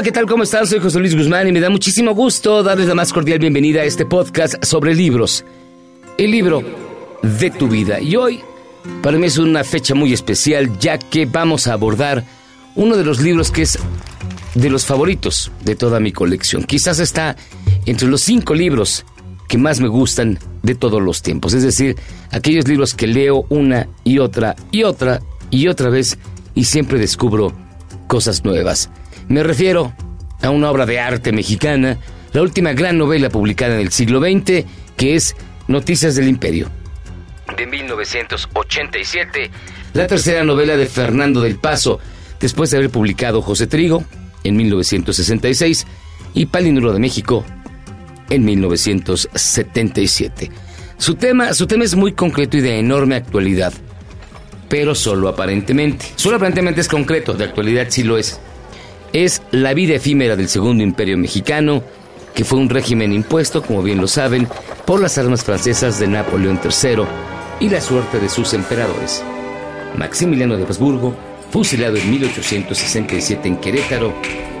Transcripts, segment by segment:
Hola, ¿qué tal? ¿Cómo están? Soy José Luis Guzmán y me da muchísimo gusto darles la más cordial bienvenida a este podcast sobre libros. El libro de tu vida. Y hoy, para mí es una fecha muy especial, ya que vamos a abordar uno de los libros que es de los favoritos de toda mi colección. Quizás está entre los cinco libros que más me gustan de todos los tiempos. Es decir, aquellos libros que leo una y otra y otra y otra vez y siempre descubro cosas nuevas. Me refiero a una obra de arte mexicana, la última gran novela publicada en el siglo XX, que es Noticias del Imperio, de 1987, la tercera novela de Fernando del Paso, después de haber publicado José Trigo en 1966 y Palinuro de México en 1977. Su tema, su tema es muy concreto y de enorme actualidad, pero solo aparentemente. Solo aparentemente es concreto, de actualidad sí lo es es la vida efímera del Segundo Imperio Mexicano, que fue un régimen impuesto, como bien lo saben, por las armas francesas de Napoleón III y la suerte de sus emperadores. Maximiliano de Habsburgo, fusilado en 1867 en Querétaro,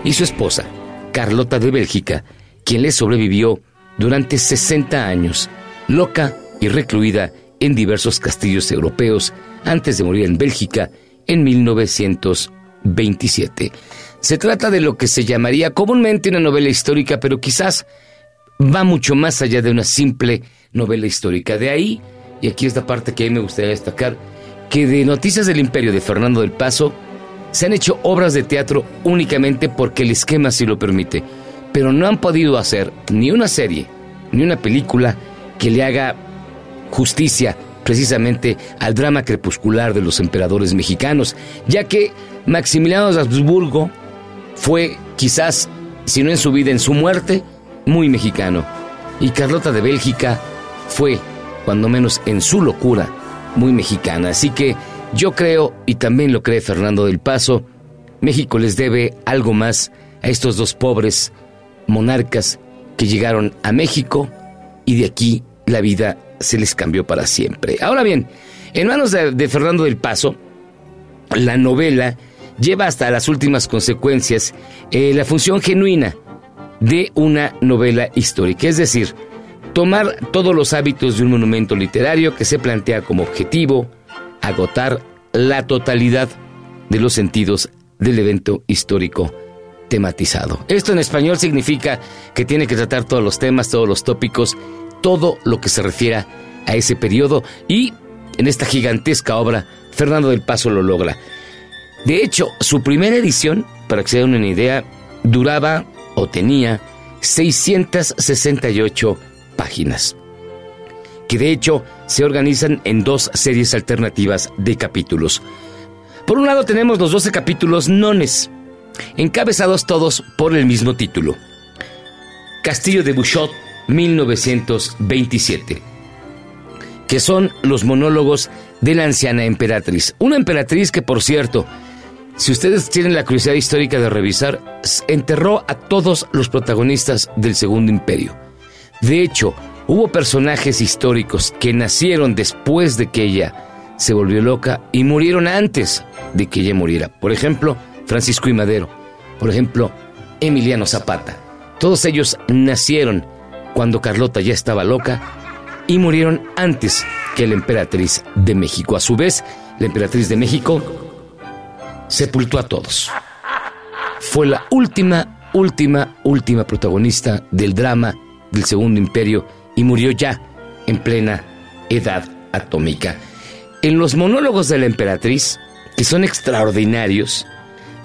y su esposa, Carlota de Bélgica, quien le sobrevivió durante 60 años, loca y recluida en diversos castillos europeos antes de morir en Bélgica en 1927. Se trata de lo que se llamaría comúnmente una novela histórica, pero quizás va mucho más allá de una simple novela histórica. De ahí, y aquí es la parte que a mí me gustaría destacar, que de Noticias del Imperio de Fernando del Paso se han hecho obras de teatro únicamente porque el esquema sí lo permite, pero no han podido hacer ni una serie, ni una película que le haga justicia precisamente al drama crepuscular de los emperadores mexicanos, ya que Maximiliano de Habsburgo fue quizás, si no en su vida, en su muerte, muy mexicano. Y Carlota de Bélgica fue, cuando menos en su locura, muy mexicana. Así que yo creo, y también lo cree Fernando del Paso, México les debe algo más a estos dos pobres monarcas que llegaron a México y de aquí la vida se les cambió para siempre. Ahora bien, en manos de, de Fernando del Paso, la novela lleva hasta las últimas consecuencias eh, la función genuina de una novela histórica, es decir, tomar todos los hábitos de un monumento literario que se plantea como objetivo agotar la totalidad de los sentidos del evento histórico tematizado. Esto en español significa que tiene que tratar todos los temas, todos los tópicos, todo lo que se refiera a ese periodo y en esta gigantesca obra Fernando del Paso lo logra. De hecho, su primera edición, para que se den una idea, duraba o tenía 668 páginas, que de hecho se organizan en dos series alternativas de capítulos. Por un lado tenemos los 12 capítulos nones, encabezados todos por el mismo título. Castillo de Bouchot, 1927, que son los monólogos de la anciana emperatriz. Una emperatriz que, por cierto, si ustedes tienen la curiosidad histórica de revisar, enterró a todos los protagonistas del Segundo Imperio. De hecho, hubo personajes históricos que nacieron después de que ella se volvió loca y murieron antes de que ella muriera. Por ejemplo, Francisco y Madero. Por ejemplo, Emiliano Zapata. Todos ellos nacieron cuando Carlota ya estaba loca y murieron antes que la emperatriz de México. A su vez, la emperatriz de México sepultó a todos. Fue la última, última, última protagonista del drama del Segundo Imperio y murió ya en plena edad atómica. En los monólogos de la emperatriz, que son extraordinarios,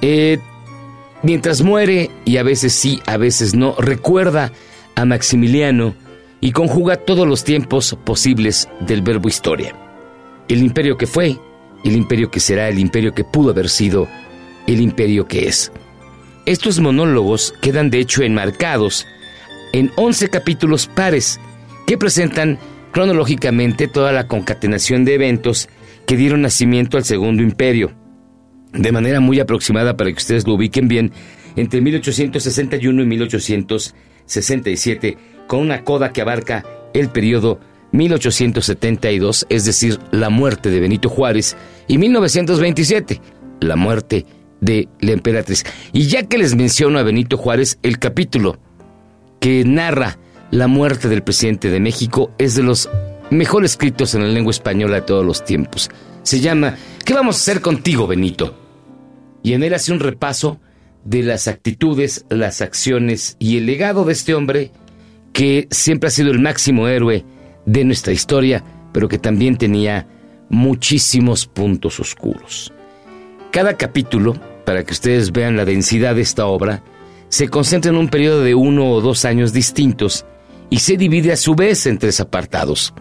eh, mientras muere, y a veces sí, a veces no, recuerda a Maximiliano y conjuga todos los tiempos posibles del verbo historia. El imperio que fue, el imperio que será, el imperio que pudo haber sido, el imperio que es. Estos monólogos quedan de hecho enmarcados en 11 capítulos pares que presentan cronológicamente toda la concatenación de eventos que dieron nacimiento al Segundo Imperio, de manera muy aproximada para que ustedes lo ubiquen bien, entre 1861 y 1867, con una coda que abarca el periodo 1872, es decir, la muerte de Benito Juárez, y 1927, la muerte de la emperatriz. Y ya que les menciono a Benito Juárez, el capítulo que narra la muerte del presidente de México es de los mejor escritos en la lengua española de todos los tiempos. Se llama ¿Qué vamos a hacer contigo, Benito? Y en él hace un repaso de las actitudes, las acciones y el legado de este hombre que siempre ha sido el máximo héroe de nuestra historia, pero que también tenía muchísimos puntos oscuros. Cada capítulo, para que ustedes vean la densidad de esta obra, se concentra en un periodo de uno o dos años distintos y se divide a su vez en tres apartados.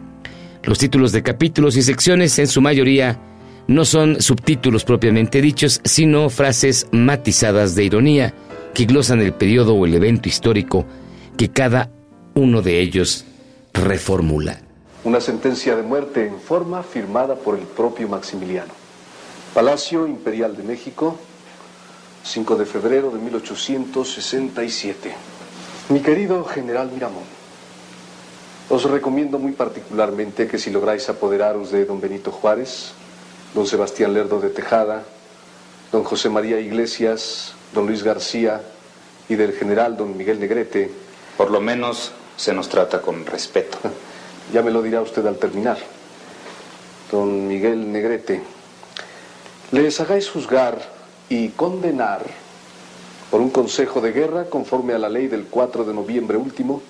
Los títulos de capítulos y secciones en su mayoría no son subtítulos propiamente dichos, sino frases matizadas de ironía que glosan el periodo o el evento histórico que cada uno de ellos reformula. Una sentencia de muerte en forma firmada por el propio Maximiliano. Palacio Imperial de México, 5 de febrero de 1867. Mi querido general Miramón, os recomiendo muy particularmente que si lográis apoderaros de don Benito Juárez, don Sebastián Lerdo de Tejada, don José María Iglesias, don Luis García y del general don Miguel Negrete, por lo menos se nos trata con respeto. Ya me lo dirá usted al terminar. Don Miguel Negrete, les hagáis juzgar y condenar por un consejo de guerra conforme a la ley del 4 de noviembre último,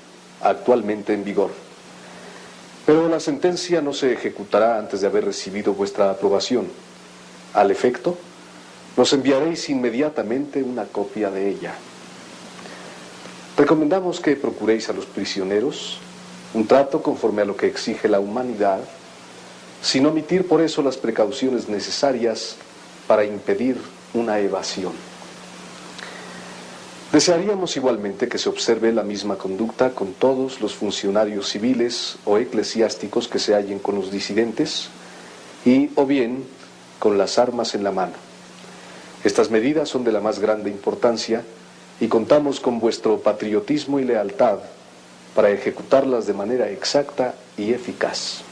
actualmente en vigor. Pero la sentencia no se ejecutará antes de haber recibido vuestra aprobación. Al efecto, nos enviaréis inmediatamente una copia de ella. Recomendamos que procuréis a los prisioneros un trato conforme a lo que exige la humanidad, sin omitir por eso las precauciones necesarias para impedir una evasión. Desearíamos igualmente que se observe la misma conducta con todos los funcionarios civiles o eclesiásticos que se hallen con los disidentes y o bien con las armas en la mano. Estas medidas son de la más grande importancia y contamos con vuestro patriotismo y lealtad para ejecutarlas de manera exacta y eficaz.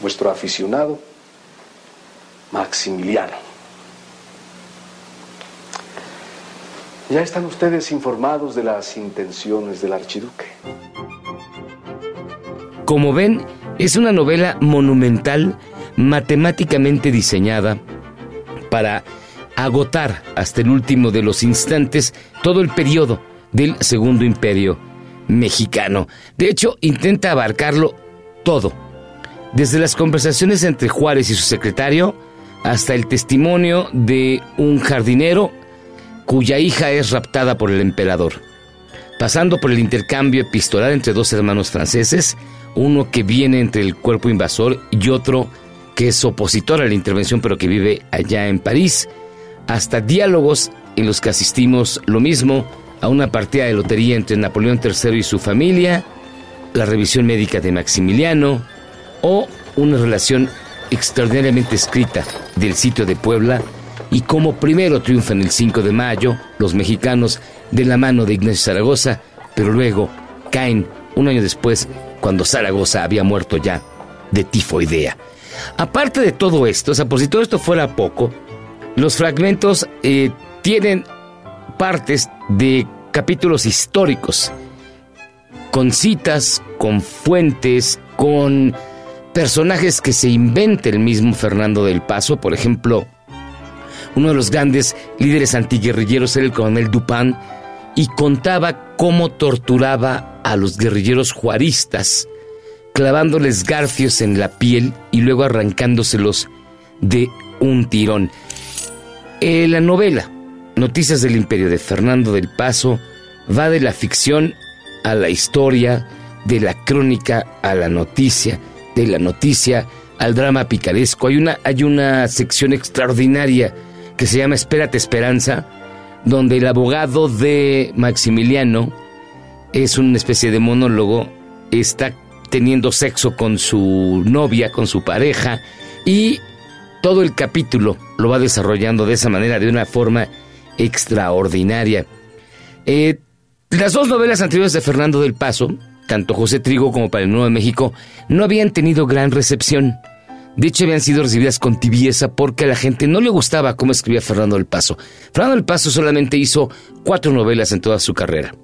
Vuestro aficionado, Maximiliano. Ya están ustedes informados de las intenciones del archiduque. Como ven, es una novela monumental, matemáticamente diseñada para agotar hasta el último de los instantes todo el periodo del Segundo Imperio mexicano. De hecho, intenta abarcarlo todo, desde las conversaciones entre Juárez y su secretario hasta el testimonio de un jardinero cuya hija es raptada por el emperador, pasando por el intercambio epistolar entre dos hermanos franceses, uno que viene entre el cuerpo invasor y otro que es opositor a la intervención pero que vive allá en París, hasta diálogos en los que asistimos lo mismo a una partida de lotería entre Napoleón III y su familia, la revisión médica de Maximiliano o una relación extraordinariamente escrita del sitio de Puebla y como primero triunfan el 5 de mayo los mexicanos de la mano de Ignacio Zaragoza, pero luego caen un año después cuando Zaragoza había muerto ya de tifoidea. Aparte de todo esto, o sea, por si todo esto fuera poco, los fragmentos eh, tienen partes de capítulos históricos, con citas, con fuentes, con personajes que se inventa el mismo Fernando del Paso, por ejemplo, uno de los grandes líderes antiguerrilleros era el coronel Dupin, y contaba cómo torturaba a los guerrilleros juaristas, clavándoles garfios en la piel y luego arrancándoselos de un tirón. Eh, la novela Noticias del Imperio de Fernando del Paso va de la ficción a la historia, de la crónica a la noticia, de la noticia al drama picaresco. Hay una, hay una sección extraordinaria que se llama Espérate Esperanza, donde el abogado de Maximiliano es una especie de monólogo, está teniendo sexo con su novia, con su pareja, y todo el capítulo lo va desarrollando de esa manera, de una forma extraordinaria. Eh, las dos novelas anteriores de Fernando del Paso, tanto José Trigo como para el Nuevo México, no habían tenido gran recepción. De hecho, habían sido recibidas con tibieza porque a la gente no le gustaba cómo escribía Fernando del Paso. Fernando del Paso solamente hizo cuatro novelas en toda su carrera.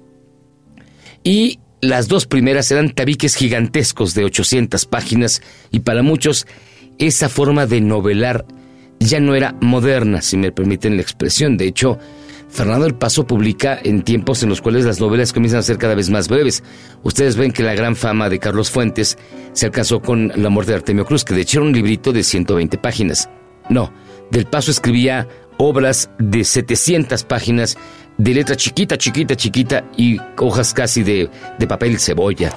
Y las dos primeras eran tabiques gigantescos de 800 páginas y para muchos esa forma de novelar ya no era moderna, si me permiten la expresión. De hecho, Fernando del Paso publica en tiempos en los cuales las novelas comienzan a ser cada vez más breves. Ustedes ven que la gran fama de Carlos Fuentes se alcanzó con La muerte de Artemio Cruz, que de hecho era un librito de 120 páginas. No, del Paso escribía obras de 700 páginas de letra chiquita, chiquita, chiquita y hojas casi de, de papel cebolla.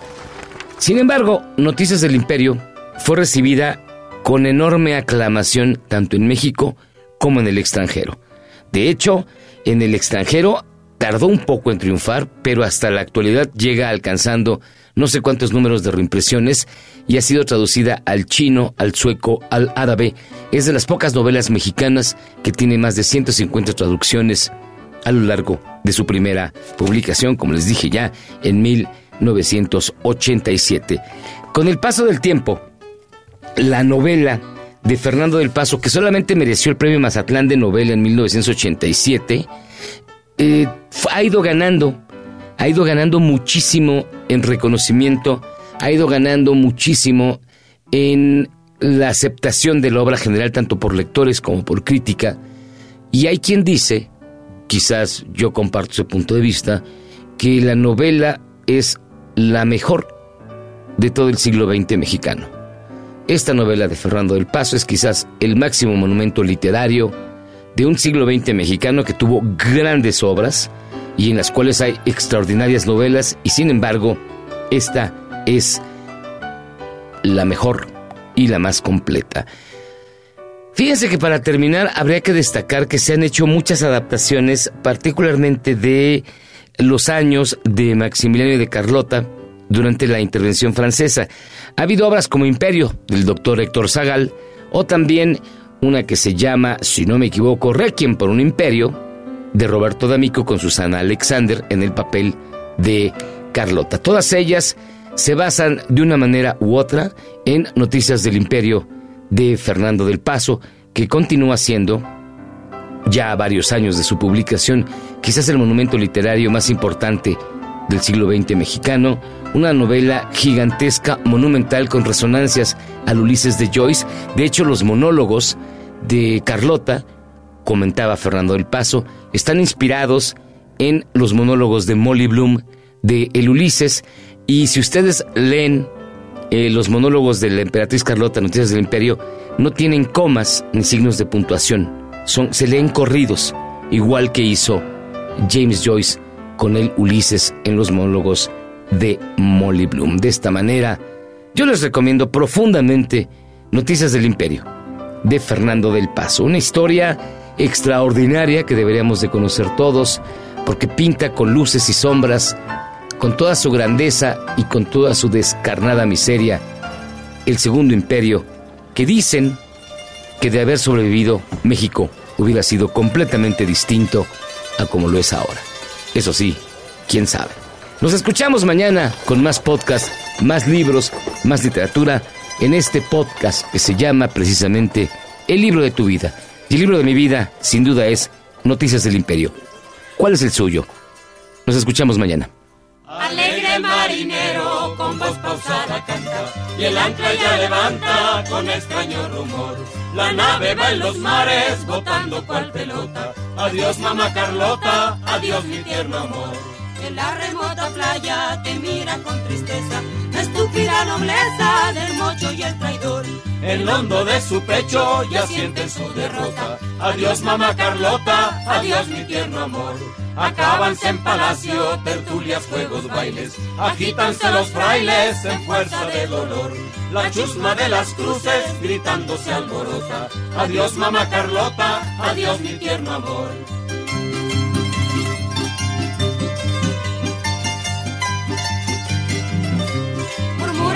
Sin embargo, Noticias del Imperio fue recibida con enorme aclamación tanto en México como en el extranjero. De hecho, en el extranjero tardó un poco en triunfar, pero hasta la actualidad llega alcanzando no sé cuántos números de reimpresiones y ha sido traducida al chino, al sueco, al árabe. Es de las pocas novelas mexicanas que tiene más de 150 traducciones a lo largo de su primera publicación, como les dije ya, en 1987. Con el paso del tiempo, la novela de Fernando del Paso, que solamente mereció el premio Mazatlán de novela en 1987, eh, ha ido ganando, ha ido ganando muchísimo en reconocimiento, ha ido ganando muchísimo en la aceptación de la obra general, tanto por lectores como por crítica. Y hay quien dice, quizás yo comparto ese punto de vista, que la novela es la mejor de todo el siglo XX mexicano. Esta novela de Fernando del Paso es quizás el máximo monumento literario de un siglo XX mexicano que tuvo grandes obras y en las cuales hay extraordinarias novelas y sin embargo esta es la mejor y la más completa. Fíjense que para terminar habría que destacar que se han hecho muchas adaptaciones, particularmente de los años de Maximiliano y de Carlota, durante la intervención francesa. Ha habido obras como Imperio, del doctor Héctor Zagal, o también una que se llama, si no me equivoco, Requiem por un Imperio, de Roberto D'Amico con Susana Alexander en el papel de Carlota. Todas ellas se basan de una manera u otra en Noticias del Imperio de Fernando del Paso, que continúa siendo, ya a varios años de su publicación, quizás el monumento literario más importante del siglo XX mexicano, una novela gigantesca, monumental, con resonancias al Ulises de Joyce. De hecho, los monólogos de Carlota, comentaba Fernando del Paso, están inspirados en los monólogos de Molly Bloom de El Ulises. Y si ustedes leen eh, los monólogos de la emperatriz Carlota, Noticias del Imperio, no tienen comas ni signos de puntuación. Son, se leen corridos, igual que hizo James Joyce con el Ulises en los monólogos de Molly Bloom. De esta manera, yo les recomiendo profundamente Noticias del Imperio de Fernando del Paso, una historia extraordinaria que deberíamos de conocer todos porque pinta con luces y sombras, con toda su grandeza y con toda su descarnada miseria, el segundo imperio que dicen que de haber sobrevivido México hubiera sido completamente distinto a como lo es ahora. Eso sí, quién sabe. Nos escuchamos mañana con más podcast, más libros, más literatura en este podcast que se llama precisamente El libro de tu vida. Y el libro de mi vida, sin duda, es Noticias del Imperio. ¿Cuál es el suyo? Nos escuchamos mañana. Alegre marinero, con voz pausada canta, y el ancla ya levanta con extraño rumor. La nave va en los mares, botando cual pelota. Adiós, mamá Carlota, adiós, mi tierno amor. En la remota playa te mira con tristeza del mocho y el traidor. El hondo de su pecho ya siente su derrota. Adiós, mamá Carlota, adiós, mi tierno amor. Acábanse en palacio, tertulias, juegos, bailes. Agítanse los frailes en fuerza de dolor. La chusma de las cruces gritando se alborota. Adiós, mamá Carlota, adiós, mi tierno amor.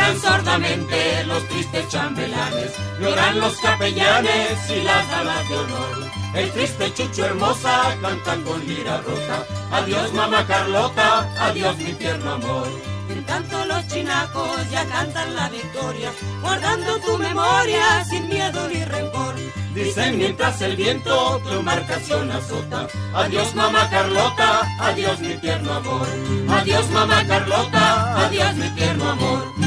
Murmuran sordamente los tristes chambelanes, lloran los capellanes y las damas de honor. El triste chucho hermosa cantan con lira rota. Adiós mamá Carlota, adiós mi tierno amor. En tanto los chinacos ya cantan la victoria, guardando tu memoria sin miedo ni rencor. Dicen mientras el viento tu embarcación azota. Adiós mamá Carlota, adiós mi tierno amor. Adiós mamá Carlota, adiós mi tierno amor.